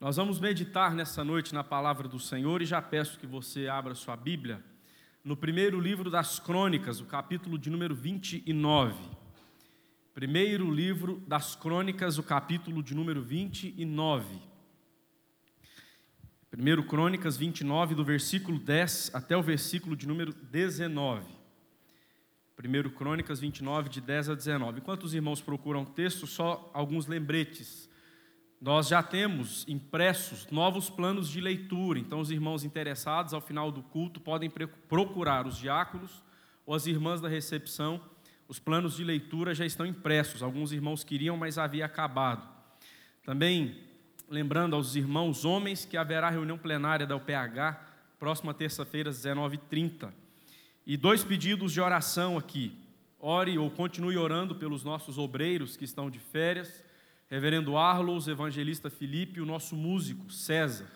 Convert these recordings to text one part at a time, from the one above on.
Nós vamos meditar nessa noite na palavra do Senhor e já peço que você abra sua Bíblia no primeiro livro das Crônicas, o capítulo de número 29. Primeiro livro das Crônicas, o capítulo de número 29. Primeiro Crônicas 29, do versículo 10 até o versículo de número 19. Primeiro Crônicas 29, de 10 a 19. Enquanto os irmãos procuram o texto, só alguns lembretes. Nós já temos impressos novos planos de leitura, então os irmãos interessados ao final do culto podem procurar os diáconos ou as irmãs da recepção. Os planos de leitura já estão impressos, alguns irmãos queriam, mas havia acabado. Também lembrando aos irmãos homens que haverá reunião plenária da UPH próxima terça-feira às 19h30. E dois pedidos de oração aqui. Ore ou continue orando pelos nossos obreiros que estão de férias Reverendo Arlos, evangelista Felipe, o nosso músico César.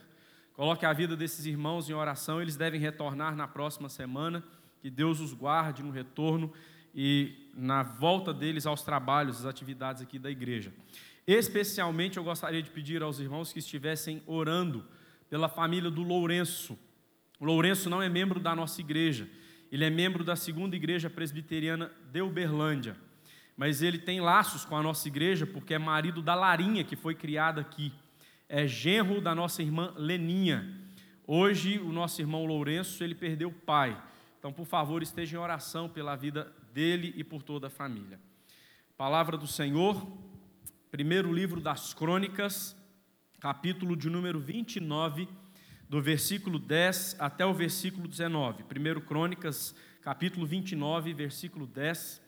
Coloque a vida desses irmãos em oração, eles devem retornar na próxima semana. Que Deus os guarde no retorno e na volta deles aos trabalhos, às atividades aqui da igreja. Especialmente eu gostaria de pedir aos irmãos que estivessem orando pela família do Lourenço. O Lourenço não é membro da nossa igreja, ele é membro da segunda igreja presbiteriana de Uberlândia mas ele tem laços com a nossa igreja porque é marido da Larinha, que foi criada aqui. É genro da nossa irmã Leninha. Hoje, o nosso irmão Lourenço, ele perdeu o pai. Então, por favor, esteja em oração pela vida dele e por toda a família. Palavra do Senhor, primeiro livro das Crônicas, capítulo de número 29, do versículo 10 até o versículo 19. Primeiro Crônicas, capítulo 29, versículo 10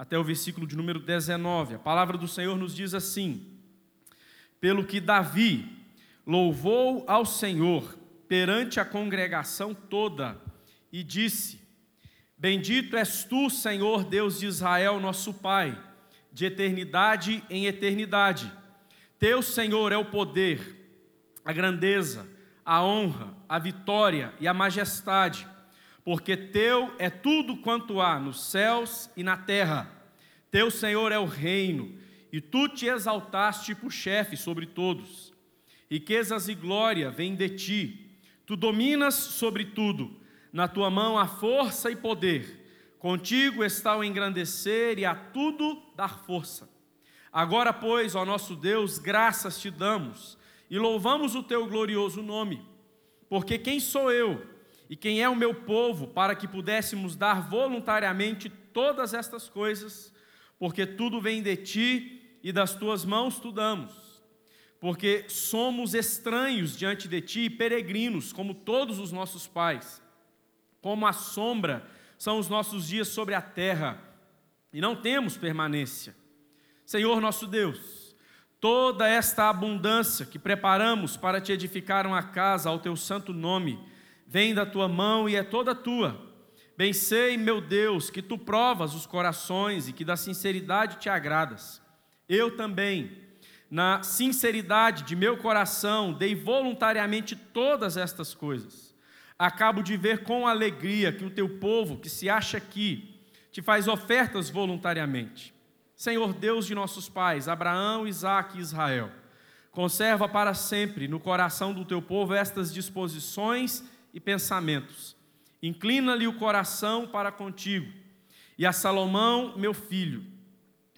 até o versículo de número 19. A palavra do Senhor nos diz assim: Pelo que Davi louvou ao Senhor perante a congregação toda e disse: Bendito és tu, Senhor Deus de Israel, nosso Pai, de eternidade em eternidade. Teu, Senhor, é o poder, a grandeza, a honra, a vitória e a majestade porque teu é tudo quanto há nos céus e na terra. Teu Senhor é o reino, e tu te exaltaste por chefe sobre todos. Riquezas e glória vêm de ti. Tu dominas sobre tudo. Na tua mão há força e poder. Contigo está o engrandecer e a tudo dar força. Agora, pois, ó nosso Deus, graças te damos e louvamos o teu glorioso nome. Porque quem sou eu? E quem é o meu povo, para que pudéssemos dar voluntariamente todas estas coisas, porque tudo vem de ti e das tuas mãos tu damos. Porque somos estranhos diante de ti e peregrinos, como todos os nossos pais. Como a sombra são os nossos dias sobre a terra, e não temos permanência. Senhor nosso Deus, toda esta abundância que preparamos para te edificar uma casa ao teu santo nome, vem da tua mão e é toda tua. Bem sei, meu Deus, que tu provas os corações e que da sinceridade te agradas. Eu também, na sinceridade de meu coração, dei voluntariamente todas estas coisas. Acabo de ver com alegria que o teu povo, que se acha aqui, te faz ofertas voluntariamente. Senhor Deus de nossos pais, Abraão, Isaque e Israel, conserva para sempre no coração do teu povo estas disposições e pensamentos. Inclina-lhe o coração para contigo. E a Salomão, meu filho,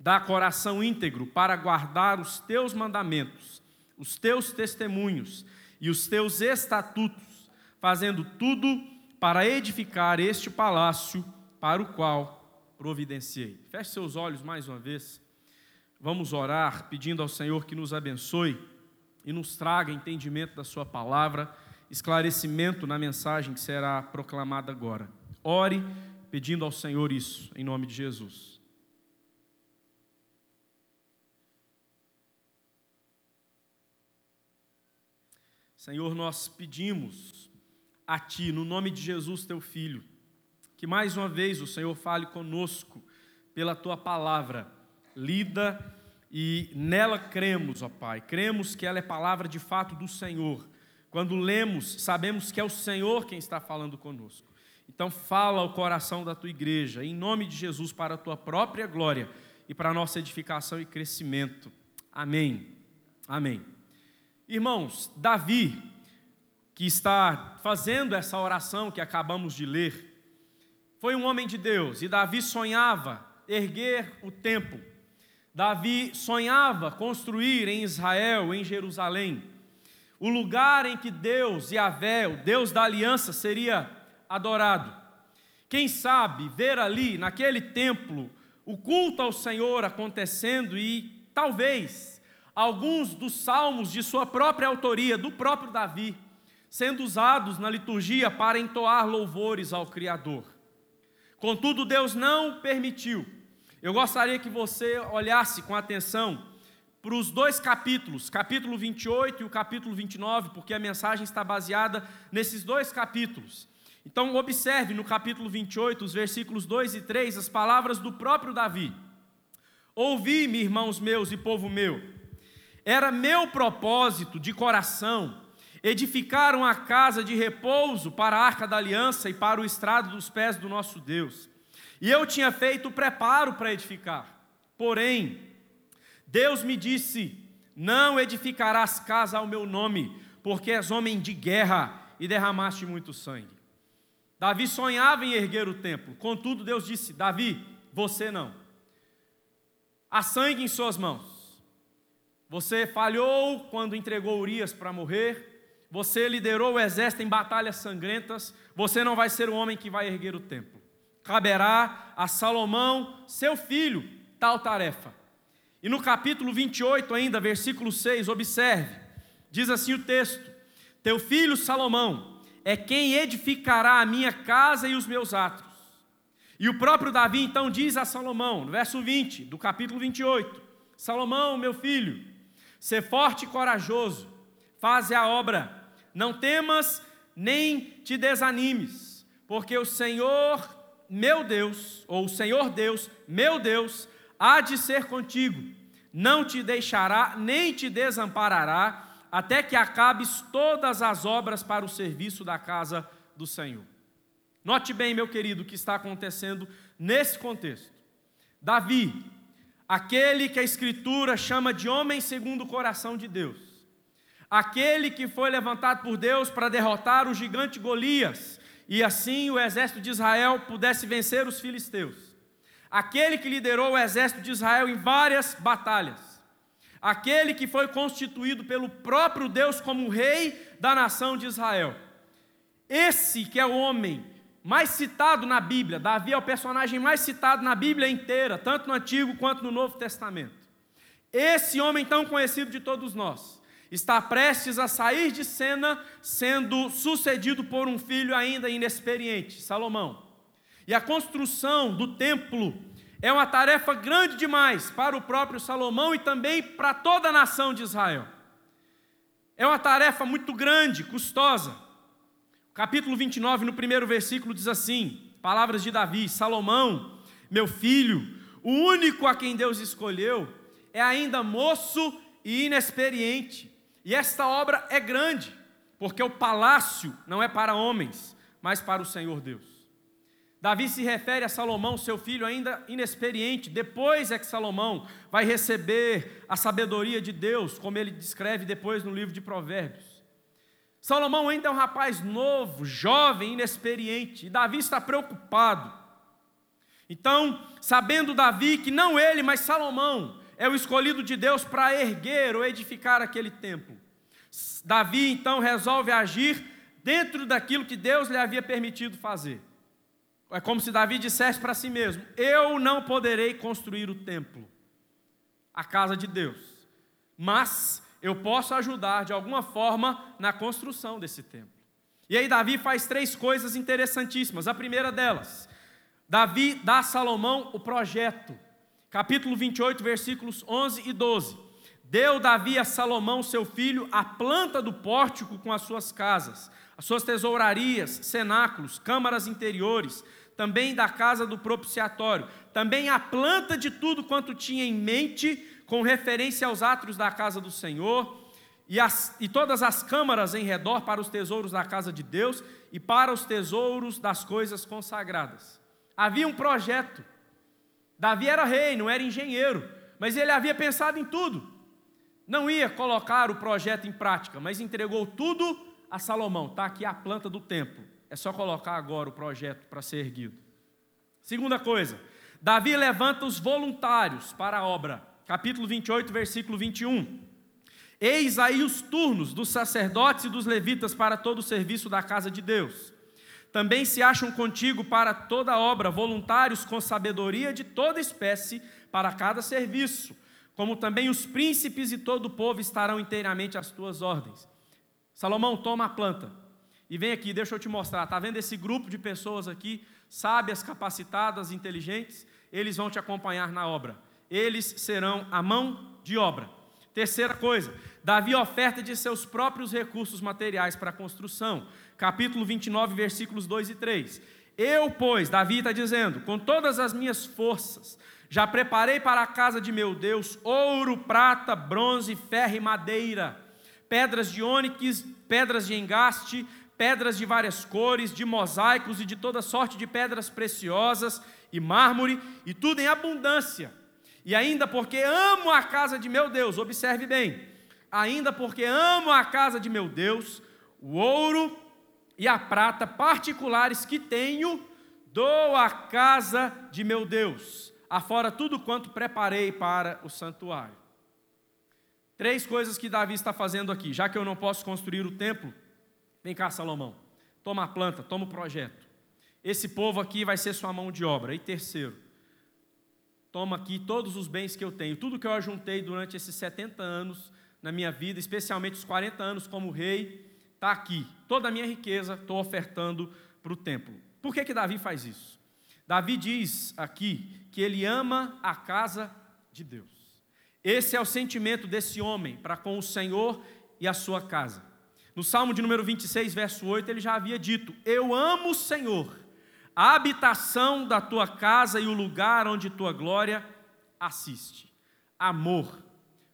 dá coração íntegro para guardar os teus mandamentos, os teus testemunhos e os teus estatutos, fazendo tudo para edificar este palácio para o qual providenciei. Feche seus olhos mais uma vez. Vamos orar pedindo ao Senhor que nos abençoe e nos traga entendimento da Sua palavra esclarecimento na mensagem que será proclamada agora. Ore pedindo ao Senhor isso, em nome de Jesus. Senhor, nós pedimos a Ti, no nome de Jesus, Teu Filho, que mais uma vez o Senhor fale conosco pela Tua palavra, lida e nela cremos, ó Pai, cremos que ela é palavra de fato do Senhor quando lemos, sabemos que é o Senhor quem está falando conosco. Então, fala ao coração da tua igreja, em nome de Jesus, para a tua própria glória e para a nossa edificação e crescimento. Amém. Amém. Irmãos, Davi, que está fazendo essa oração que acabamos de ler, foi um homem de Deus e Davi sonhava erguer o templo. Davi sonhava construir em Israel, em Jerusalém, o lugar em que Deus, Yahvé, o Deus da aliança, seria adorado. Quem sabe ver ali, naquele templo, o culto ao Senhor acontecendo e talvez alguns dos salmos de sua própria autoria, do próprio Davi, sendo usados na liturgia para entoar louvores ao Criador. Contudo, Deus não permitiu. Eu gostaria que você olhasse com atenção para os dois capítulos, capítulo 28 e o capítulo 29, porque a mensagem está baseada nesses dois capítulos. Então, observe no capítulo 28, os versículos 2 e 3, as palavras do próprio Davi: Ouvi-me, irmãos meus e povo meu, era meu propósito de coração edificar uma casa de repouso para a arca da aliança e para o estrado dos pés do nosso Deus. E eu tinha feito o preparo para edificar. Porém, Deus me disse: Não edificarás casa ao meu nome, porque és homem de guerra e derramaste muito sangue. Davi sonhava em erguer o templo, contudo, Deus disse: Davi, você não. Há sangue em suas mãos. Você falhou quando entregou Urias para morrer. Você liderou o exército em batalhas sangrentas. Você não vai ser o homem que vai erguer o templo. Caberá a Salomão, seu filho, tal tarefa. E no capítulo 28, ainda, versículo 6, observe: diz assim o texto: Teu filho Salomão é quem edificará a minha casa e os meus atos. E o próprio Davi então diz a Salomão, no verso 20 do capítulo 28: Salomão, meu filho, ser forte e corajoso, faze a obra, não temas nem te desanimes, porque o Senhor, meu Deus, ou o Senhor Deus, meu Deus, há de ser contigo, não te deixará nem te desamparará, até que acabes todas as obras para o serviço da casa do Senhor. Note bem, meu querido, o que está acontecendo nesse contexto. Davi, aquele que a Escritura chama de homem segundo o coração de Deus, aquele que foi levantado por Deus para derrotar o gigante Golias, e assim o exército de Israel pudesse vencer os filisteus aquele que liderou o exército de Israel em várias batalhas, aquele que foi constituído pelo próprio Deus como rei da nação de Israel. Esse que é o homem mais citado na Bíblia, Davi é o personagem mais citado na Bíblia inteira, tanto no Antigo quanto no Novo Testamento. Esse homem tão conhecido de todos nós está prestes a sair de cena, sendo sucedido por um filho ainda inexperiente, Salomão. E a construção do templo é uma tarefa grande demais para o próprio Salomão e também para toda a nação de Israel. É uma tarefa muito grande, custosa. Capítulo 29, no primeiro versículo, diz assim: Palavras de Davi: Salomão, meu filho, o único a quem Deus escolheu, é ainda moço e inexperiente. E esta obra é grande, porque o palácio não é para homens, mas para o Senhor Deus. Davi se refere a Salomão, seu filho ainda inexperiente. Depois é que Salomão vai receber a sabedoria de Deus, como ele descreve depois no livro de Provérbios. Salomão ainda é um rapaz novo, jovem, inexperiente, e Davi está preocupado. Então, sabendo Davi que não ele, mas Salomão é o escolhido de Deus para erguer ou edificar aquele templo, Davi então resolve agir dentro daquilo que Deus lhe havia permitido fazer. É como se Davi dissesse para si mesmo: Eu não poderei construir o templo, a casa de Deus, mas eu posso ajudar de alguma forma na construção desse templo. E aí, Davi faz três coisas interessantíssimas. A primeira delas, Davi dá a Salomão o projeto, capítulo 28, versículos 11 e 12. Deu Davi a Salomão, seu filho, a planta do pórtico com as suas casas, as suas tesourarias, cenáculos, câmaras interiores, também da casa do propiciatório, também a planta de tudo quanto tinha em mente, com referência aos atos da casa do Senhor, e, as, e todas as câmaras em redor para os tesouros da casa de Deus e para os tesouros das coisas consagradas. Havia um projeto. Davi era rei, não era engenheiro, mas ele havia pensado em tudo. não ia colocar o projeto em prática, mas entregou tudo a Salomão. Está aqui a planta do templo. É só colocar agora o projeto para ser erguido. Segunda coisa, Davi levanta os voluntários para a obra. Capítulo 28, versículo 21. Eis aí os turnos dos sacerdotes e dos levitas para todo o serviço da casa de Deus. Também se acham contigo para toda obra voluntários com sabedoria de toda espécie para cada serviço, como também os príncipes e todo o povo estarão inteiramente às tuas ordens. Salomão, toma a planta e vem aqui, deixa eu te mostrar. Está vendo esse grupo de pessoas aqui, sábias, capacitadas, inteligentes? Eles vão te acompanhar na obra. Eles serão a mão de obra. Terceira coisa, Davi oferta de seus próprios recursos materiais para a construção. Capítulo 29, versículos 2 e 3. Eu, pois, Davi está dizendo, com todas as minhas forças, já preparei para a casa de meu Deus ouro, prata, bronze, ferro e madeira, pedras de ônix, pedras de engaste, pedras de várias cores, de mosaicos e de toda sorte de pedras preciosas e mármore, e tudo em abundância e ainda porque amo a casa de meu Deus, observe bem, ainda porque amo a casa de meu Deus, o ouro e a prata particulares que tenho, dou à casa de meu Deus, afora tudo quanto preparei para o santuário. Três coisas que Davi está fazendo aqui, já que eu não posso construir o templo, vem cá, Salomão, toma a planta, toma o projeto. Esse povo aqui vai ser sua mão de obra. E terceiro, toma aqui todos os bens que eu tenho, tudo que eu ajuntei durante esses 70 anos na minha vida, especialmente os 40 anos como rei, está aqui. Toda a minha riqueza estou ofertando para o templo. Por que, que Davi faz isso? Davi diz aqui que ele ama a casa de Deus. Esse é o sentimento desse homem para com o Senhor e a sua casa. No Salmo de número 26, verso 8, ele já havia dito: Eu amo o Senhor a habitação da tua casa e o lugar onde tua glória assiste. Amor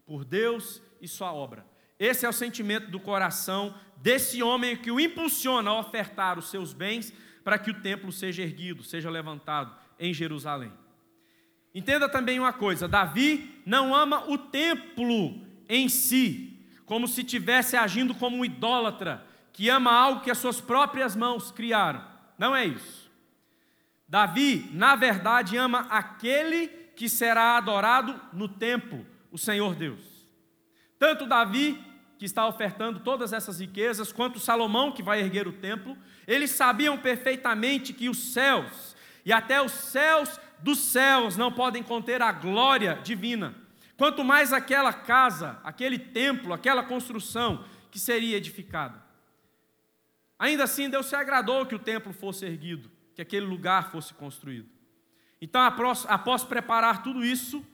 por Deus e sua obra. Esse é o sentimento do coração desse homem que o impulsiona a ofertar os seus bens para que o templo seja erguido, seja levantado em Jerusalém. Entenda também uma coisa: Davi não ama o templo em si, como se estivesse agindo como um idólatra que ama algo que as suas próprias mãos criaram. Não é isso. Davi, na verdade, ama aquele que será adorado no templo, o Senhor Deus. Tanto Davi, que está ofertando todas essas riquezas, quanto Salomão, que vai erguer o templo, eles sabiam perfeitamente que os céus e até os céus dos céus não podem conter a glória divina. Quanto mais aquela casa, aquele templo, aquela construção que seria edificada. Ainda assim, Deus se agradou que o templo fosse erguido que aquele lugar fosse construído. Então, após, após preparar tudo isso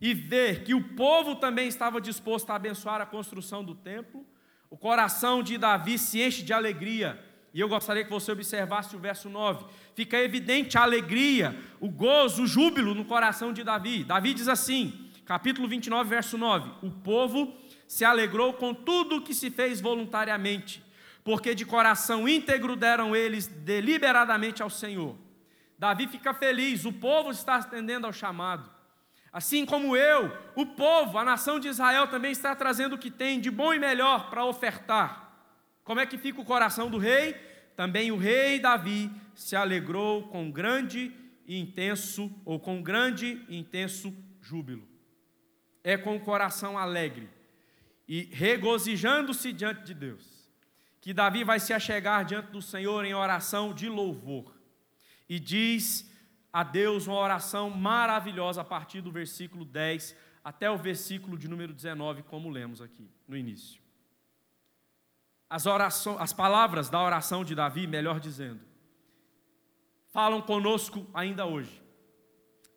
e ver que o povo também estava disposto a abençoar a construção do templo, o coração de Davi se enche de alegria. E eu gostaria que você observasse o verso 9. Fica evidente a alegria, o gozo, o júbilo no coração de Davi. Davi diz assim, capítulo 29, verso 9: O povo se alegrou com tudo o que se fez voluntariamente porque de coração íntegro deram eles deliberadamente ao Senhor. Davi fica feliz, o povo está atendendo ao chamado. Assim como eu, o povo, a nação de Israel também está trazendo o que tem de bom e melhor para ofertar. Como é que fica o coração do rei? Também o rei Davi se alegrou com grande e intenso, ou com grande e intenso júbilo. É com o coração alegre e regozijando-se diante de Deus que Davi vai se achegar diante do Senhor em oração de louvor. E diz a Deus uma oração maravilhosa a partir do versículo 10 até o versículo de número 19, como lemos aqui no início. As, orações, as palavras da oração de Davi, melhor dizendo, falam conosco ainda hoje.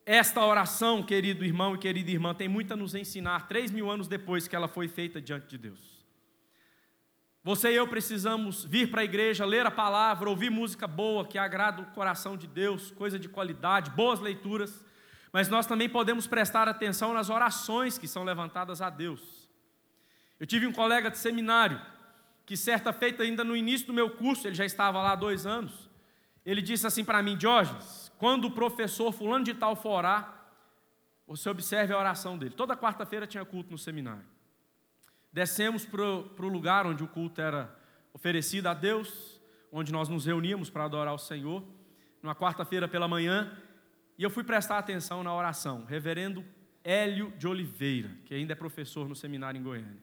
Esta oração, querido irmão e querida irmã, tem muito a nos ensinar, três mil anos depois que ela foi feita diante de Deus. Você e eu precisamos vir para a igreja, ler a palavra, ouvir música boa que agrada o coração de Deus, coisa de qualidade, boas leituras, mas nós também podemos prestar atenção nas orações que são levantadas a Deus. Eu tive um colega de seminário que, certa feita, ainda no início do meu curso, ele já estava lá há dois anos, ele disse assim para mim: Diógenes, quando o professor Fulano de Tal for orar, você observe a oração dele. Toda quarta-feira tinha culto no seminário. descemos para o lugar onde o culto era oferecido a Deus, onde nós nos reuníamos para adorar o Senhor, numa quarta-feira pela manhã, e eu fui prestar atenção na oração. Reverendo Hélio de Oliveira, que ainda é professor no seminário em Goiânia.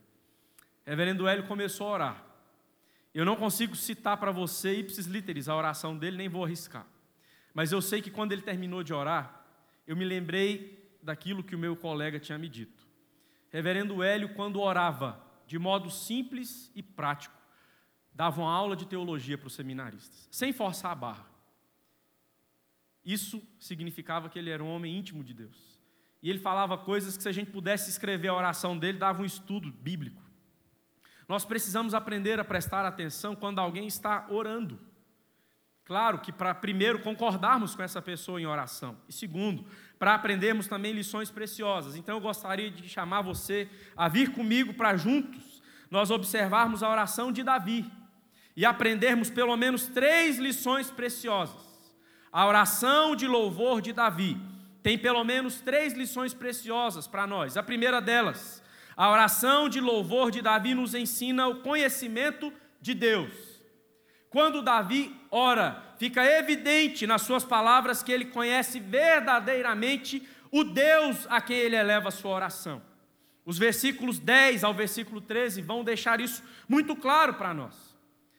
Reverendo Hélio começou a orar. Eu não consigo citar para você ipsis literis a oração dele, nem vou arriscar. Mas eu sei que quando ele terminou de orar, eu me lembrei daquilo que o meu colega tinha me dito. Reverendo Hélio, quando orava de modo simples e prático, dava uma aula de teologia para os seminaristas, sem forçar a barra. Isso significava que ele era um homem íntimo de Deus. E ele falava coisas que, se a gente pudesse escrever a oração dele, dava um estudo bíblico. Nós precisamos aprender a prestar atenção quando alguém está orando. Claro que para primeiro concordarmos com essa pessoa em oração, e segundo, para aprendermos também lições preciosas. Então eu gostaria de chamar você a vir comigo para juntos nós observarmos a oração de Davi e aprendermos pelo menos três lições preciosas. A oração de louvor de Davi tem pelo menos três lições preciosas para nós. A primeira delas, a oração de louvor de Davi nos ensina o conhecimento de Deus. Quando Davi ora, fica evidente nas suas palavras que ele conhece verdadeiramente o Deus a quem ele eleva a sua oração. Os versículos 10 ao versículo 13 vão deixar isso muito claro para nós.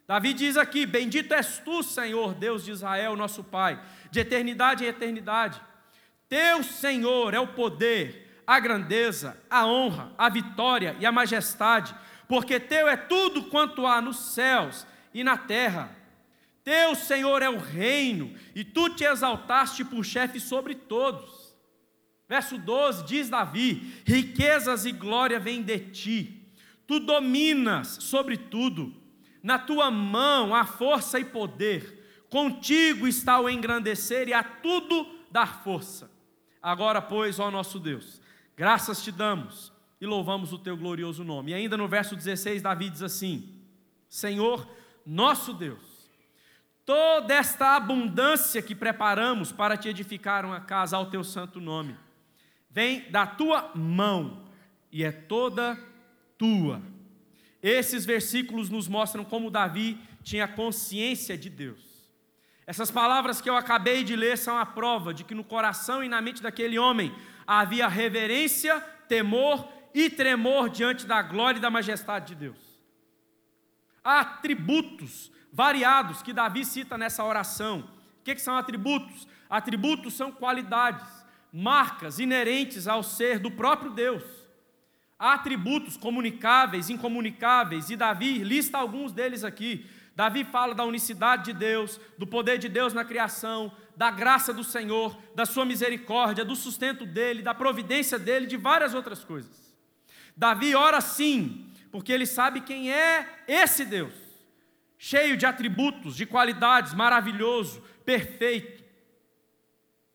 Davi diz aqui: Bendito és tu, Senhor, Deus de Israel, nosso Pai, de eternidade em eternidade. Teu Senhor é o poder, a grandeza, a honra, a vitória e a majestade, porque teu é tudo quanto há nos céus e na terra. Teu Senhor é o reino, e tu te exaltaste por chefe sobre todos. Verso 12 diz Davi: Riquezas e glória vêm de ti, tu dominas sobre tudo, na tua mão há força e poder, contigo está o engrandecer e a tudo dar força. Agora, pois, ó nosso Deus, graças te damos e louvamos o teu glorioso nome. E ainda no verso 16, Davi diz assim: Senhor, nosso Deus, toda esta abundância que preparamos para te edificar uma casa ao teu santo nome, vem da tua mão e é toda tua. Esses versículos nos mostram como Davi tinha consciência de Deus. Essas palavras que eu acabei de ler são a prova de que no coração e na mente daquele homem havia reverência, temor e tremor diante da glória e da majestade de Deus. Há atributos variados que Davi cita nessa oração. O que, são atributos? Atributos são qualidades, marcas inerentes ao ser do próprio Deus. Há atributos comunicáveis, incomunicáveis, e Davi lista alguns deles aqui. Davi fala da unicidade de Deus, do poder de Deus na criação, da graça do Senhor, da sua misericórdia, do sustento dele, da providência dele, de várias outras coisas. Davi ora sim, porque ele sabe quem é esse Deus, cheio de atributos, de qualidades, maravilhoso, perfeito.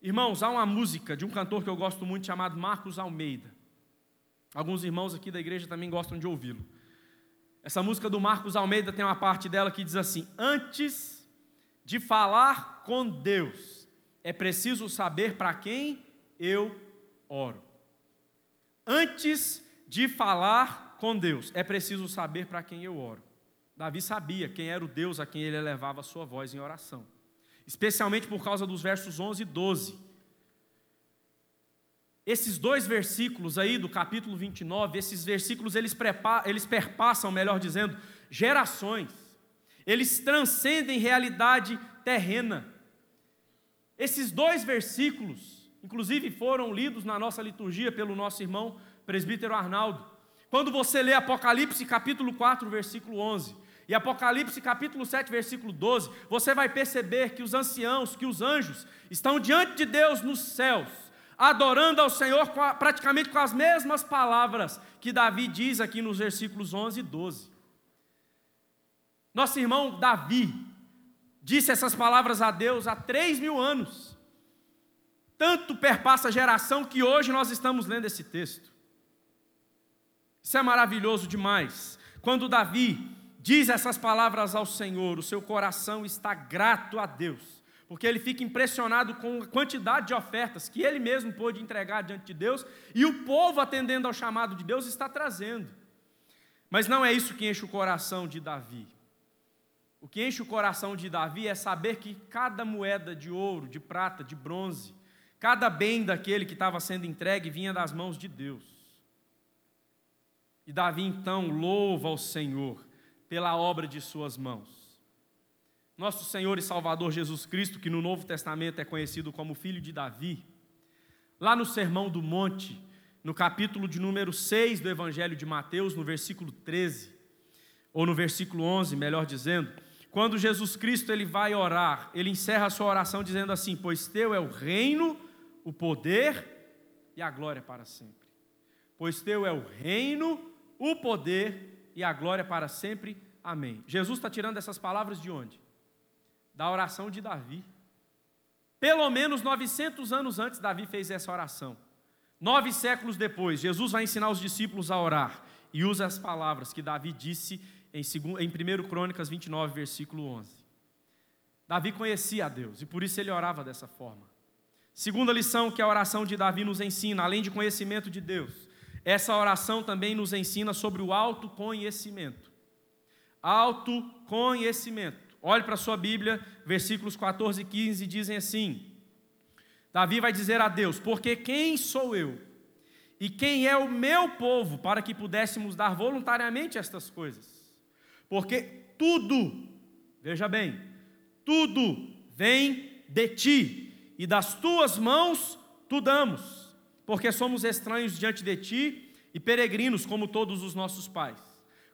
Irmãos, há uma música de um cantor que eu gosto muito chamado Marcos Almeida. Alguns irmãos aqui da igreja também gostam de ouvi-lo. Essa música do Marcos Almeida tem uma parte dela que diz assim: Antes de falar com Deus, é preciso saber para quem eu oro. Antes de falar com Deus, é preciso saber para quem eu oro. Davi sabia quem era o Deus a quem ele elevava a sua voz em oração, especialmente por causa dos versos 11 e 12 esses dois versículos aí do capítulo 29, esses versículos eles, eles perpassam, melhor dizendo, gerações. Eles transcendem realidade terrena. Esses dois versículos, inclusive, foram lidos na nossa liturgia pelo nosso irmão presbítero Arnaldo. Quando você lê Apocalipse capítulo 4, versículo 11, e Apocalipse capítulo 7, versículo 12, você vai perceber que os anciãos, que os anjos, estão diante de Deus nos céus adorando ao Senhor praticamente com as mesmas palavras que Davi diz aqui nos versículos 11 e 12. Nosso irmão Davi disse essas palavras a Deus há três mil anos. Tanto perpassa a geração que hoje nós estamos lendo esse texto. Isso é maravilhoso demais. Quando Davi diz essas palavras ao Senhor, o seu coração está grato a Deus porque ele fica impressionado com a quantidade de ofertas que ele mesmo pôde entregar diante de Deus e o povo, atendendo ao chamado de Deus, está trazendo. Mas não é isso que enche o coração de Davi. O que enche o coração de Davi é saber que cada moeda de ouro, de prata, de bronze, cada bem daquele que estava sendo entregue vinha das mãos de Deus. E Davi então louva ao Senhor pela obra de suas mãos. Nosso Senhor e Salvador Jesus Cristo, que no Novo Testamento é conhecido como Filho de Davi, lá no Sermão do Monte, no capítulo de número 6 do Evangelho de Mateus, no versículo 13, ou no versículo 11, melhor dizendo, quando Jesus Cristo ele vai orar, ele encerra a sua oração dizendo assim: Pois teu é o reino, o poder e a glória para sempre. Pois teu é o reino, o poder e a glória para sempre. Amém. Jesus está tirando essas palavras de onde? Da oração de Davi. Pelo menos 900 anos antes, Davi fez essa oração. Nove séculos depois, Jesus vai ensinar os discípulos a orar e usa as palavras que Davi disse em, 1 Crônicas 29, versículo 11. Davi conhecia a Deus e por isso ele orava dessa forma. Segunda lição que a oração de Davi nos ensina, além de conhecimento de Deus, essa oração também nos ensina sobre o autoconhecimento. Autoconhecimento. Olhe para a sua Bíblia, versículos 14 e 15 dizem assim: Davi vai dizer a Deus: Porque quem sou eu? E quem é o meu povo para que pudéssemos dar voluntariamente estas coisas? Porque tudo, veja bem, tudo vem de ti, e das tuas mãos tu damos, porque somos estranhos diante de ti e peregrinos como todos os nossos pais.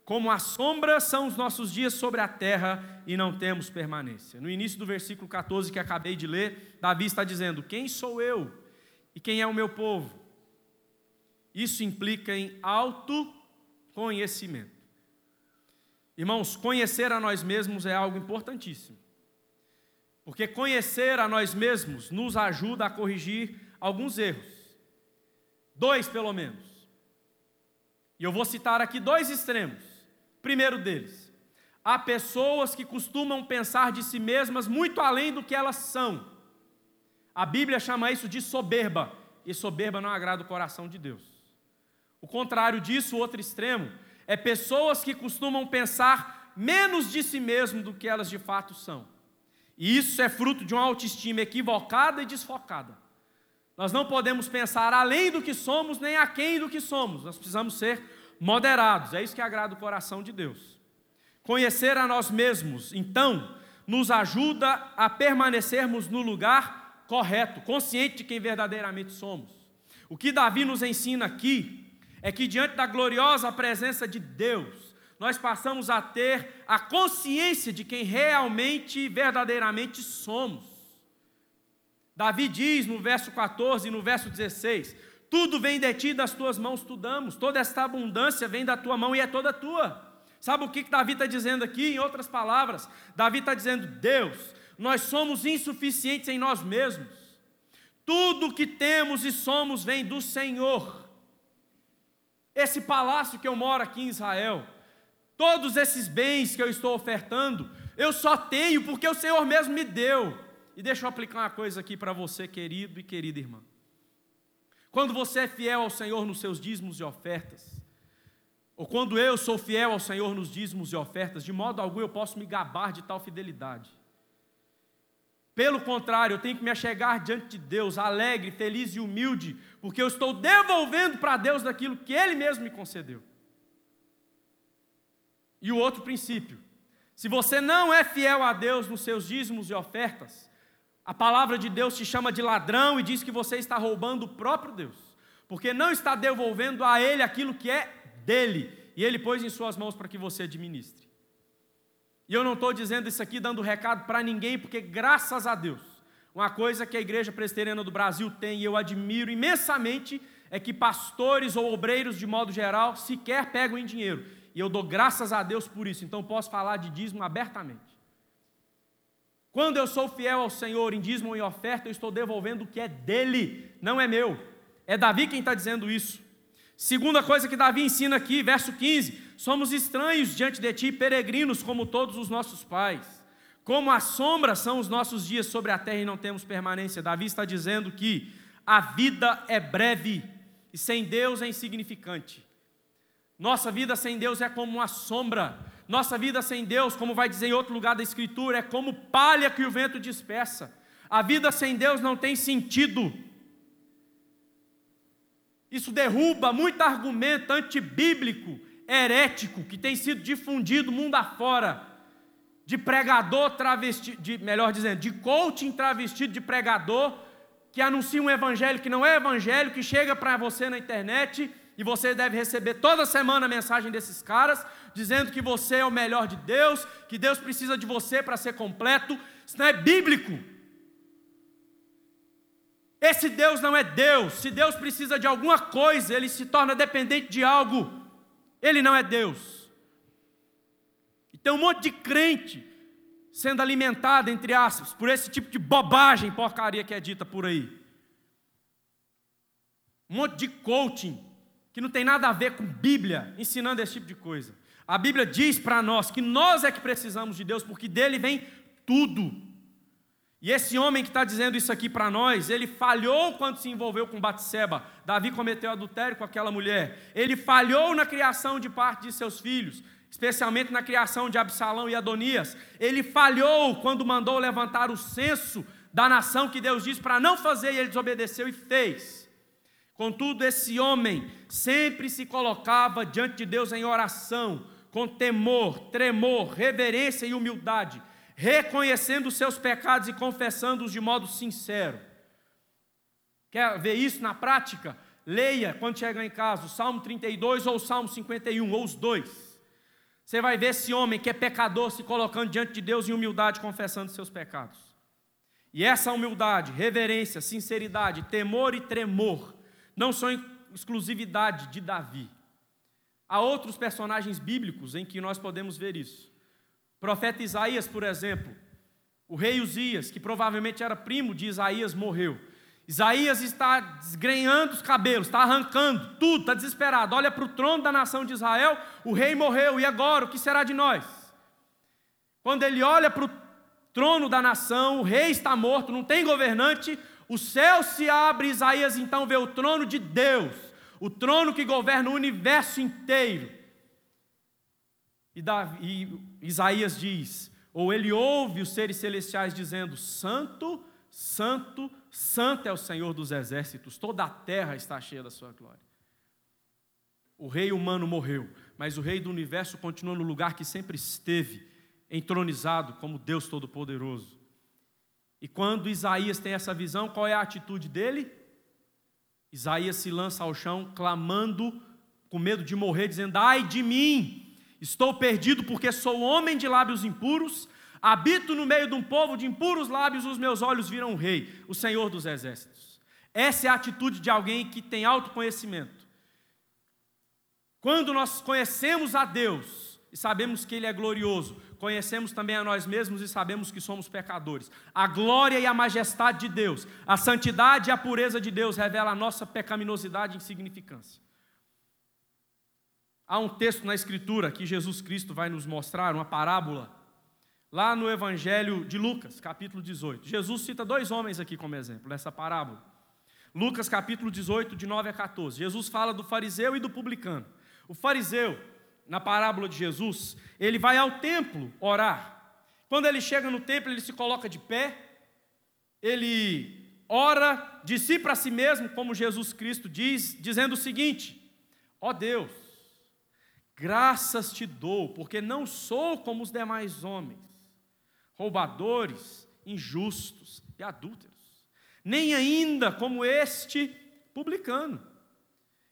Como a sombra são os nossos dias sobre a terra e não temos permanência. No início do versículo 14 que acabei de ler, Davi está dizendo: Quem sou eu e quem é o meu povo? Isso implica em autoconhecimento. Irmãos, conhecer a nós mesmos é algo importantíssimo. Porque conhecer a nós mesmos nos ajuda a corrigir alguns erros. Dois, pelo menos. E eu vou citar aqui dois extremos. Primeiro deles, há pessoas que costumam pensar de si mesmas muito além do que elas são. A Bíblia chama isso de soberba, e soberba não agrada o coração de Deus. O contrário disso, o outro extremo, é pessoas que costumam pensar menos de si mesmo do que elas de fato são. E isso é fruto de uma autoestima equivocada e desfocada. Nós não podemos pensar além do que somos, nem aquém do que somos. Nós precisamos ser moderados. É isso que agrada o coração de Deus. Conhecer a nós mesmos, então, nos ajuda a permanecermos no lugar correto, consciente de quem verdadeiramente somos. O que Davi nos ensina aqui é que diante da gloriosa presença de Deus, nós passamos a ter a consciência de quem realmente e verdadeiramente somos. Davi diz no verso 14 e no verso 16: tudo vem de ti, das tuas mãos tu damos. Toda esta abundância vem da tua mão e é toda tua. Sabe o que Davi está dizendo aqui? Em outras palavras, Davi está dizendo: Deus, nós somos insuficientes em nós mesmos. Tudo que temos e somos vem do Senhor. Esse palácio que eu moro aqui em Israel, todos esses bens que eu estou ofertando, eu só tenho porque o Senhor mesmo me deu. E deixa eu aplicar uma coisa aqui para você, querido e querida irmã. Quando você é fiel ao Senhor nos seus dízimos e ofertas, ou quando eu sou fiel ao Senhor nos dízimos e ofertas, de modo algum eu posso me gabar de tal fidelidade. Pelo contrário, eu tenho que me achegar diante de Deus, alegre, feliz e humilde, porque eu estou devolvendo para Deus daquilo que Ele mesmo me concedeu. E o outro princípio: se você não é fiel a Deus nos seus dízimos e ofertas, a palavra de Deus te chama de ladrão e diz que você está roubando o próprio Deus, porque não está devolvendo a Ele aquilo que é dele, e Ele pôs em Suas mãos para que você administre. E eu não estou dizendo isso aqui dando recado para ninguém, porque graças a Deus, uma coisa que a Igreja Presbiteriana do Brasil tem e eu admiro imensamente é que pastores ou obreiros, de modo geral, sequer pegam em dinheiro. E eu dou graças a Deus por isso, então posso falar de dízimo abertamente. Quando eu sou fiel ao Senhor em dízimo e oferta, eu estou devolvendo o que é dele, não é meu. É Davi quem está dizendo isso. Segunda coisa que Davi ensina aqui, verso 15: somos estranhos diante de ti, peregrinos como todos os nossos pais. Como a sombra são os nossos dias sobre a terra e não temos permanência. Davi está dizendo que a vida é breve e sem Deus é insignificante. Nossa vida sem Deus é como uma sombra. Nossa vida sem Deus, como vai dizer em outro lugar da Escritura, é como palha que o vento dispersa. A vida sem Deus não tem sentido. Isso derruba muito argumento antibíblico, herético, que tem sido difundido mundo afora, de pregador travestido, de, melhor dizendo, de coaching travestido de pregador, que anuncia um evangelho que não é evangelho, que chega para você na internet e você deve receber toda semana a mensagem desses caras, dizendo que você é o melhor de Deus, que Deus precisa de você para ser completo. Isso não é bíblico. Esse Deus não é Deus. Se Deus precisa de alguma coisa, ele se torna dependente de algo. Ele não é Deus. E tem um monte de crente sendo alimentado, entre aspas, por esse tipo de bobagem, porcaria que é dita por aí. Um monte de coaching que não tem nada a ver com Bíblia, ensinando esse tipo de coisa. A Bíblia diz para nós que nós é que precisamos de Deus, porque dele vem tudo. E esse homem que está dizendo isso aqui para nós, ele falhou quando se envolveu com Batseba. Davi cometeu adultério com aquela mulher. Ele falhou na criação de parte de seus filhos, especialmente na criação de Absalão e Adonias. Ele falhou quando mandou levantar o censo da nação que Deus disse para não fazer e ele desobedeceu e fez. Contudo, esse homem sempre se colocava diante de Deus em oração, com temor, tremor, reverência e humildade, reconhecendo os seus pecados e confessando-os de modo sincero. Quer ver isso na prática? Leia quando chegar em casa o Salmo 32 ou o Salmo 51, ou os dois. Você vai ver esse homem que é pecador se colocando diante de Deus em humildade, confessando seus pecados. E essa humildade, reverência, sinceridade, temor e tremor não são exclusividade de Davi. Há outros personagens bíblicos em que nós podemos ver isso. O profeta Isaías, por exemplo, o rei Uzias, que provavelmente era primo de Isaías, morreu. Isaías está desgrenhando os cabelos, está arrancando tudo, está desesperado. Olha para o trono da nação de Israel, o rei morreu, e agora o que será de nós? Quando ele olha para o trono da nação, o rei está morto, não tem governante, o céu se abre, Isaías então vê o trono de Deus, o trono que governa o universo inteiro. E, Davi, e Isaías diz, ou ele ouve os seres celestiais dizendo: Santo, Santo, Santo é o Senhor dos exércitos, toda a terra está cheia da sua glória. O rei humano morreu, mas o rei do universo continua no lugar que sempre esteve, entronizado como Deus Todo-Poderoso. E quando Isaías tem essa visão, qual é a atitude dele? Isaías se lança ao chão, clamando, com medo de morrer, dizendo: Ai de mim, estou perdido porque sou homem de lábios impuros, habito no meio de um povo de impuros lábios, os meus olhos viram o Rei, o Senhor dos Exércitos. Essa é a atitude de alguém que tem autoconhecimento. Quando nós conhecemos a Deus e sabemos que Ele é glorioso, conhecemos também a nós mesmos e sabemos que somos pecadores. A glória e a majestade de Deus, a santidade e a pureza de Deus revela a nossa pecaminosidade e insignificância. Há um texto na Escritura que Jesus Cristo vai nos mostrar, uma parábola, lá no Evangelho de Lucas, capítulo 18. Jesus cita dois homens aqui como exemplo, nessa parábola. Lucas, capítulo 18, de 9 a 14. Jesus fala do fariseu e do publicano. O fariseu, na parábola de Jesus, ele vai ao templo orar. Quando ele chega no templo, ele se coloca de pé, ele ora de si para si mesmo, como Jesus Cristo diz, dizendo o seguinte: Ó oh Deus, graças te dou, porque não sou como os demais homens, roubadores, injustos e adúlteros, nem ainda como este publicano.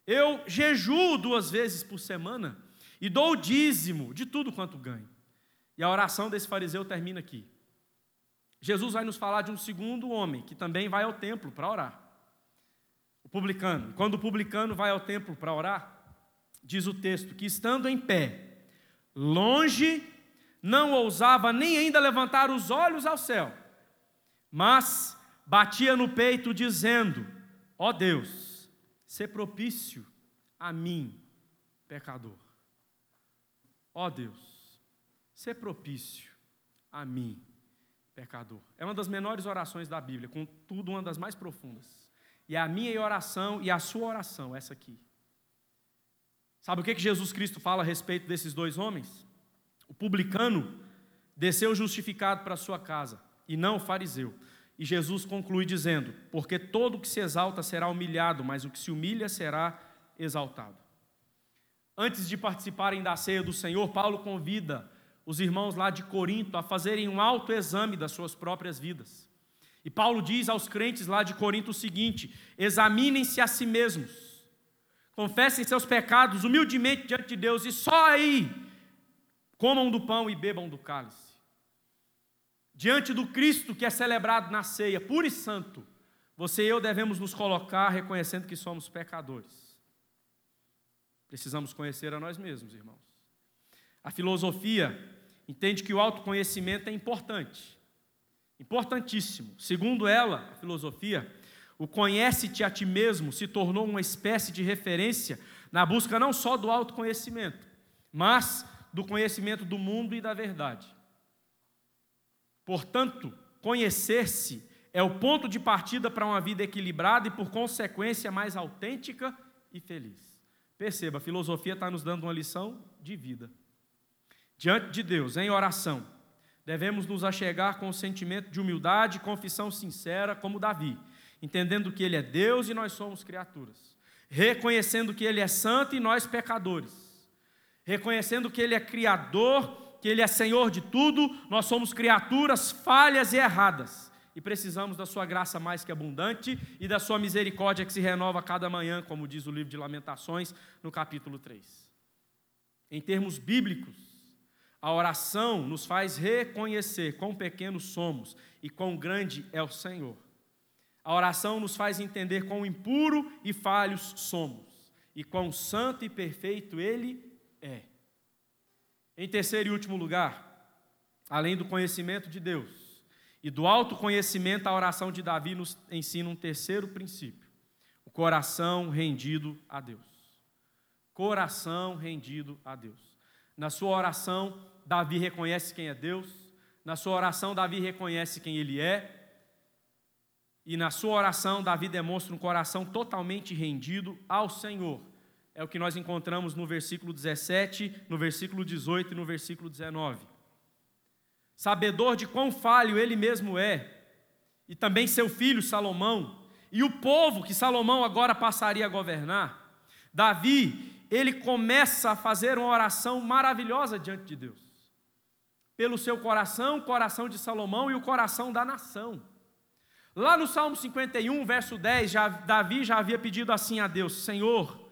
Eu jejuo duas vezes por semana e dou o dízimo de tudo quanto ganho. E a oração desse fariseu termina aqui. Jesus vai nos falar de um segundo homem que também vai ao templo para orar. O publicano. Quando o publicano vai ao templo para orar, diz o texto que estando em pé, longe, não ousava nem ainda levantar os olhos ao céu, mas batia no peito dizendo: Ó oh Deus, se propício a mim, pecador. Ó oh Deus, ser propício a mim, pecador. É uma das menores orações da Bíblia, contudo, uma das mais profundas. E é a minha oração e a sua oração, essa aqui. Sabe o que, que Jesus Cristo fala a respeito desses dois homens? O publicano desceu justificado para sua casa, e não o fariseu. E Jesus conclui dizendo: Porque todo o que se exalta será humilhado, mas o que se humilha será exaltado. Antes de participarem da ceia do Senhor, Paulo convida os irmãos lá de Corinto a fazerem um autoexame das suas próprias vidas. E Paulo diz aos crentes lá de Corinto o seguinte: examinem-se a si mesmos, confessem seus pecados humildemente diante de Deus, e só aí comam do pão e bebam do cálice. Diante do Cristo que é celebrado na ceia, puro e santo, você e eu devemos nos colocar reconhecendo que somos pecadores. Precisamos conhecer a nós mesmos, irmãos. A filosofia entende que o autoconhecimento é importante, importantíssimo. Segundo ela, a filosofia, o conhece-te a ti mesmo se tornou uma espécie de referência na busca não só do autoconhecimento, mas do conhecimento do mundo e da verdade. Portanto, conhecer-se é o ponto de partida para uma vida equilibrada e, por consequência, mais autêntica e feliz. Perceba, a filosofia está nos dando uma lição de vida. Diante de Deus, em oração, devemos nos achegar com o sentimento de humildade e confissão sincera, como Davi, entendendo que Ele é Deus e nós somos criaturas, reconhecendo que Ele é santo e nós pecadores, reconhecendo que Ele é Criador que Ele é Senhor de tudo, nós somos criaturas falhas e erradas. E precisamos da Sua graça mais que abundante e da Sua misericórdia que se renova a cada manhã, como diz o livro de Lamentações, no capítulo 3. Em termos bíblicos, a oração nos faz reconhecer quão pequenos somos e quão grande é o Senhor. A oração nos faz entender quão impuro e falhos somos e quão santo e perfeito Ele é. Em terceiro e último lugar, além do conhecimento de Deus e do autoconhecimento, a oração de Davi nos ensina um terceiro princípio: o coração rendido a Deus. Coração rendido a Deus. Na sua oração, Davi reconhece quem é Deus, na sua oração, Davi reconhece quem ele é, e na sua oração, Davi demonstra um coração totalmente rendido ao Senhor é o que nós encontramos no versículo 17, no versículo 18 e no versículo 19. Sabedor de quão falho ele mesmo é, e também seu filho Salomão, e o povo que Salomão agora passaria a governar, Davi, ele começa a fazer uma oração maravilhosa diante de Deus. Pelo seu coração, coração de Salomão e o coração da nação. Lá no Salmo 51, verso 10, já, Davi já havia pedido assim a Deus: Senhor,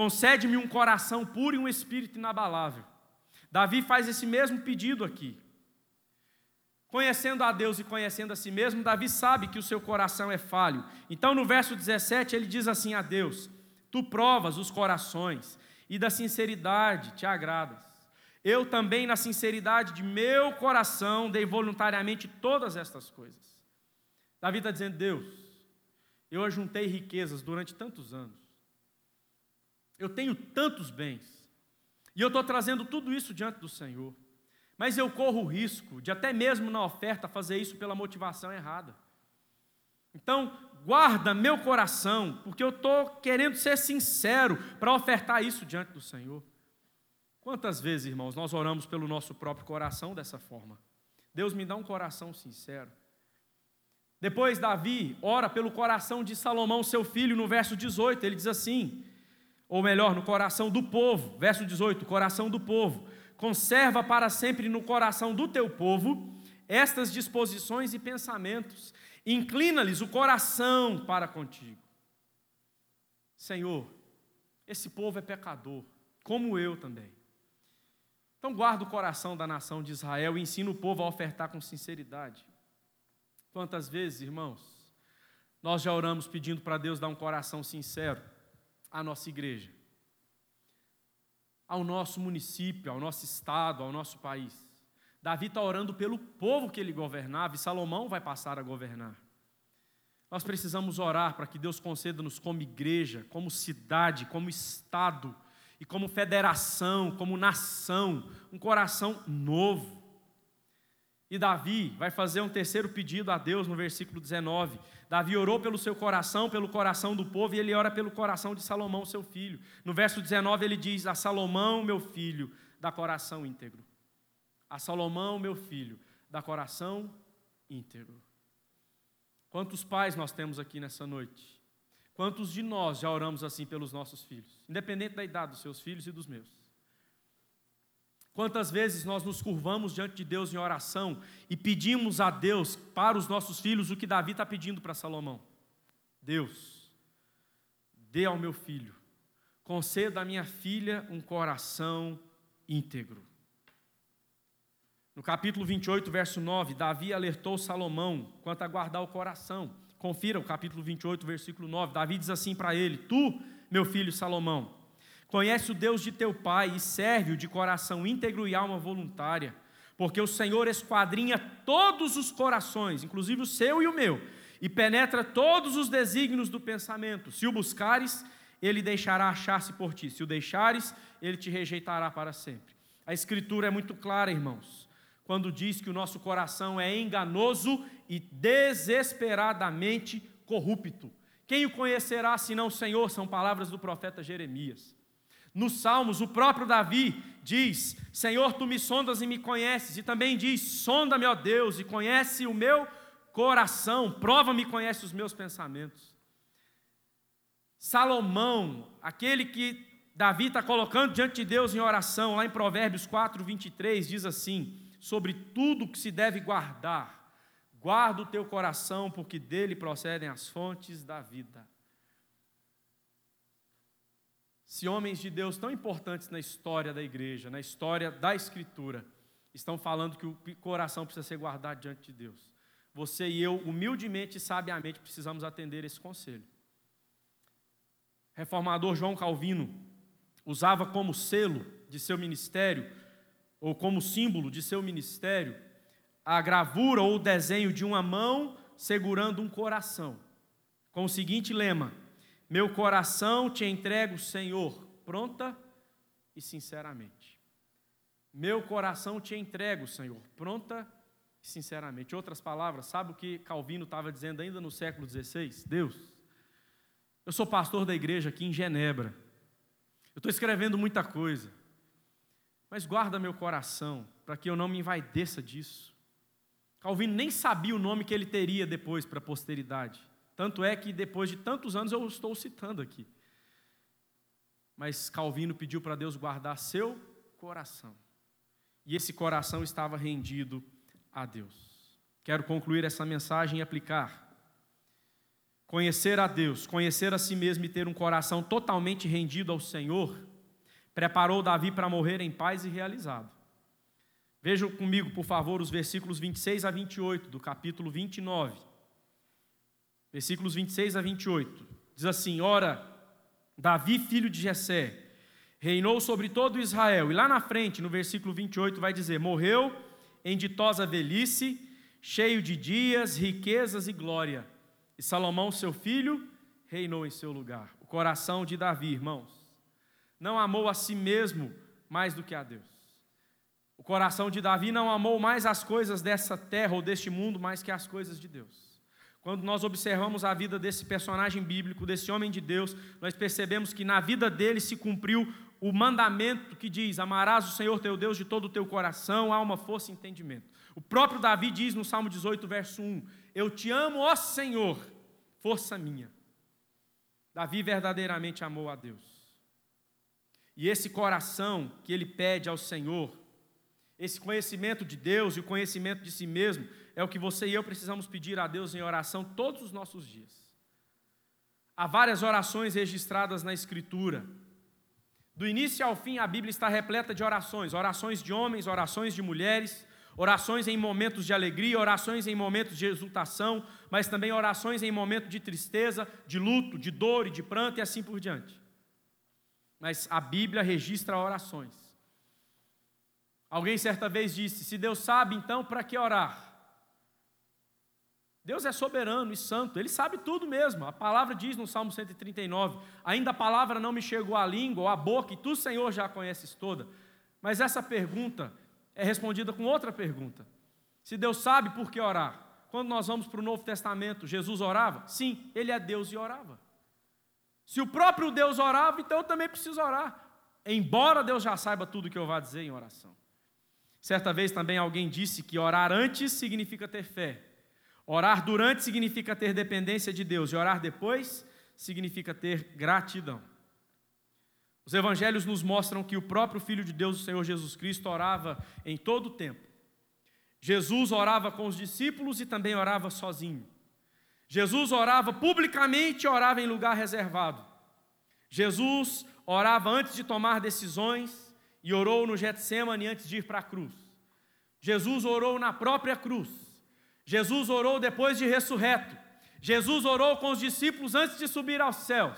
Concede-me um coração puro e um espírito inabalável. Davi faz esse mesmo pedido aqui. Conhecendo a Deus e conhecendo a si mesmo, Davi sabe que o seu coração é falho. Então, no verso 17, ele diz assim a Deus: Tu provas os corações e da sinceridade te agradas. Eu também, na sinceridade de meu coração, dei voluntariamente todas estas coisas. Davi está dizendo: Deus, eu ajuntei riquezas durante tantos anos. Eu tenho tantos bens. E eu estou trazendo tudo isso diante do Senhor. Mas eu corro o risco de, até mesmo na oferta, fazer isso pela motivação errada. Então, guarda meu coração, porque eu estou querendo ser sincero para ofertar isso diante do Senhor. Quantas vezes, irmãos, nós oramos pelo nosso próprio coração dessa forma? Deus me dá um coração sincero. Depois, Davi ora pelo coração de Salomão, seu filho, no verso 18, ele diz assim: ou melhor, no coração do povo, verso 18: coração do povo, conserva para sempre no coração do teu povo estas disposições e pensamentos, inclina-lhes o coração para contigo. Senhor, esse povo é pecador, como eu também. Então guarda o coração da nação de Israel e ensina o povo a ofertar com sinceridade. Quantas vezes, irmãos, nós já oramos pedindo para Deus dar um coração sincero? à nossa igreja, ao nosso município, ao nosso estado, ao nosso país. Davi está orando pelo povo que ele governava e Salomão vai passar a governar. Nós precisamos orar para que Deus conceda-nos, como igreja, como cidade, como estado e como federação, como nação, um coração novo. E Davi vai fazer um terceiro pedido a Deus no versículo 19. Davi orou pelo seu coração, pelo coração do povo, e ele ora pelo coração de Salomão, seu filho. No verso 19 ele diz: A Salomão, meu filho, dá coração íntegro. A Salomão, meu filho, dá coração íntegro. Quantos pais nós temos aqui nessa noite? Quantos de nós já oramos assim pelos nossos filhos, independente da idade dos seus filhos e dos meus? Quantas vezes nós nos curvamos diante de Deus em oração e pedimos a Deus para os nossos filhos o que Davi está pedindo para Salomão? Deus, dê ao meu filho, conceda à minha filha um coração íntegro. No capítulo 28, verso 9, Davi alertou Salomão quanto a guardar o coração. Confira o capítulo 28, versículo 9. Davi diz assim para ele: Tu, meu filho Salomão, Conhece o Deus de teu pai e serve-o de coração íntegro e alma voluntária, porque o Senhor esquadrinha todos os corações, inclusive o seu e o meu, e penetra todos os desígnios do pensamento. Se o buscares, ele deixará achar-se por ti, se o deixares, ele te rejeitará para sempre. A Escritura é muito clara, irmãos, quando diz que o nosso coração é enganoso e desesperadamente corrupto. Quem o conhecerá senão o Senhor? São palavras do profeta Jeremias. Nos Salmos, o próprio Davi diz: Senhor, tu me sondas e me conheces, e também diz: Sonda-me, ó Deus, e conhece o meu coração, prova-me conhece os meus pensamentos. Salomão, aquele que Davi está colocando diante de Deus em oração, lá em Provérbios 4, 23, diz assim: Sobre tudo que se deve guardar, guarda o teu coração, porque dele procedem as fontes da vida. Se homens de Deus tão importantes na história da igreja, na história da Escritura, estão falando que o coração precisa ser guardado diante de Deus, você e eu, humildemente e sabiamente, precisamos atender esse conselho. Reformador João Calvino usava como selo de seu ministério, ou como símbolo de seu ministério, a gravura ou o desenho de uma mão segurando um coração, com o seguinte lema: meu coração te entrego, Senhor, pronta e sinceramente. Meu coração te entrego, Senhor, pronta e sinceramente. Outras palavras, sabe o que Calvino estava dizendo ainda no século XVI? Deus, eu sou pastor da igreja aqui em Genebra. Eu estou escrevendo muita coisa. Mas guarda meu coração, para que eu não me envaideça disso. Calvino nem sabia o nome que ele teria depois para a posteridade. Tanto é que depois de tantos anos eu estou citando aqui. Mas Calvino pediu para Deus guardar seu coração. E esse coração estava rendido a Deus. Quero concluir essa mensagem e aplicar. Conhecer a Deus, conhecer a si mesmo e ter um coração totalmente rendido ao Senhor, preparou Davi para morrer em paz e realizado. Vejam comigo, por favor, os versículos 26 a 28 do capítulo 29 versículos 26 a 28. Diz assim: Ora, Davi, filho de Jessé, reinou sobre todo Israel. E lá na frente, no versículo 28, vai dizer: Morreu em ditosa velhice, cheio de dias, riquezas e glória. E Salomão, seu filho, reinou em seu lugar. O coração de Davi, irmãos, não amou a si mesmo mais do que a Deus. O coração de Davi não amou mais as coisas dessa terra ou deste mundo mais que as coisas de Deus. Quando nós observamos a vida desse personagem bíblico, desse homem de Deus, nós percebemos que na vida dele se cumpriu o mandamento que diz: Amarás o Senhor teu Deus de todo o teu coração, alma, força e entendimento. O próprio Davi diz no Salmo 18, verso 1: Eu te amo, ó Senhor, força minha. Davi verdadeiramente amou a Deus. E esse coração que ele pede ao Senhor, esse conhecimento de Deus e o conhecimento de si mesmo, é o que você e eu precisamos pedir a Deus em oração todos os nossos dias. Há várias orações registradas na Escritura. Do início ao fim, a Bíblia está repleta de orações: orações de homens, orações de mulheres, orações em momentos de alegria, orações em momentos de exultação, mas também orações em momentos de tristeza, de luto, de dor e de pranto e assim por diante. Mas a Bíblia registra orações. Alguém certa vez disse: Se Deus sabe, então para que orar? Deus é soberano e santo, Ele sabe tudo mesmo. A palavra diz no Salmo 139: Ainda a palavra não me chegou à língua ou à boca, e tu, Senhor, já a conheces toda. Mas essa pergunta é respondida com outra pergunta: Se Deus sabe por que orar. Quando nós vamos para o Novo Testamento, Jesus orava? Sim, ele é Deus e orava. Se o próprio Deus orava, então eu também preciso orar. Embora Deus já saiba tudo o que eu vá dizer em oração. Certa vez também alguém disse que orar antes significa ter fé. Orar durante significa ter dependência de Deus. E orar depois significa ter gratidão. Os evangelhos nos mostram que o próprio Filho de Deus, o Senhor Jesus Cristo, orava em todo o tempo. Jesus orava com os discípulos e também orava sozinho. Jesus orava publicamente e orava em lugar reservado. Jesus orava antes de tomar decisões e orou no Getsemane antes de ir para a cruz. Jesus orou na própria cruz. Jesus orou depois de ressurreto. Jesus orou com os discípulos antes de subir aos céus.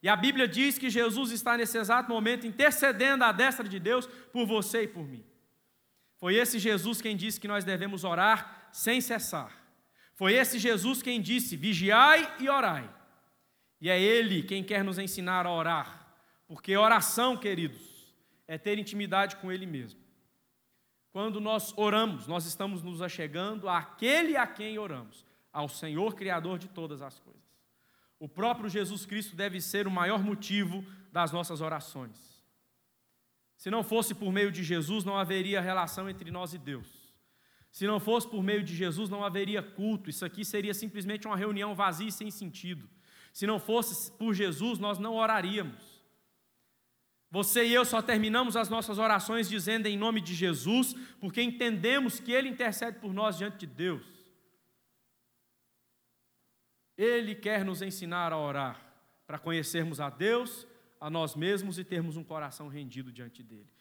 E a Bíblia diz que Jesus está nesse exato momento intercedendo à destra de Deus por você e por mim. Foi esse Jesus quem disse que nós devemos orar sem cessar. Foi esse Jesus quem disse: vigiai e orai. E é Ele quem quer nos ensinar a orar, porque oração, queridos, é ter intimidade com Ele mesmo. Quando nós oramos, nós estamos nos achegando àquele a quem oramos, ao Senhor Criador de todas as coisas. O próprio Jesus Cristo deve ser o maior motivo das nossas orações. Se não fosse por meio de Jesus, não haveria relação entre nós e Deus. Se não fosse por meio de Jesus, não haveria culto. Isso aqui seria simplesmente uma reunião vazia e sem sentido. Se não fosse por Jesus, nós não oraríamos. Você e eu só terminamos as nossas orações dizendo em nome de Jesus, porque entendemos que Ele intercede por nós diante de Deus. Ele quer nos ensinar a orar, para conhecermos a Deus a nós mesmos e termos um coração rendido diante dele.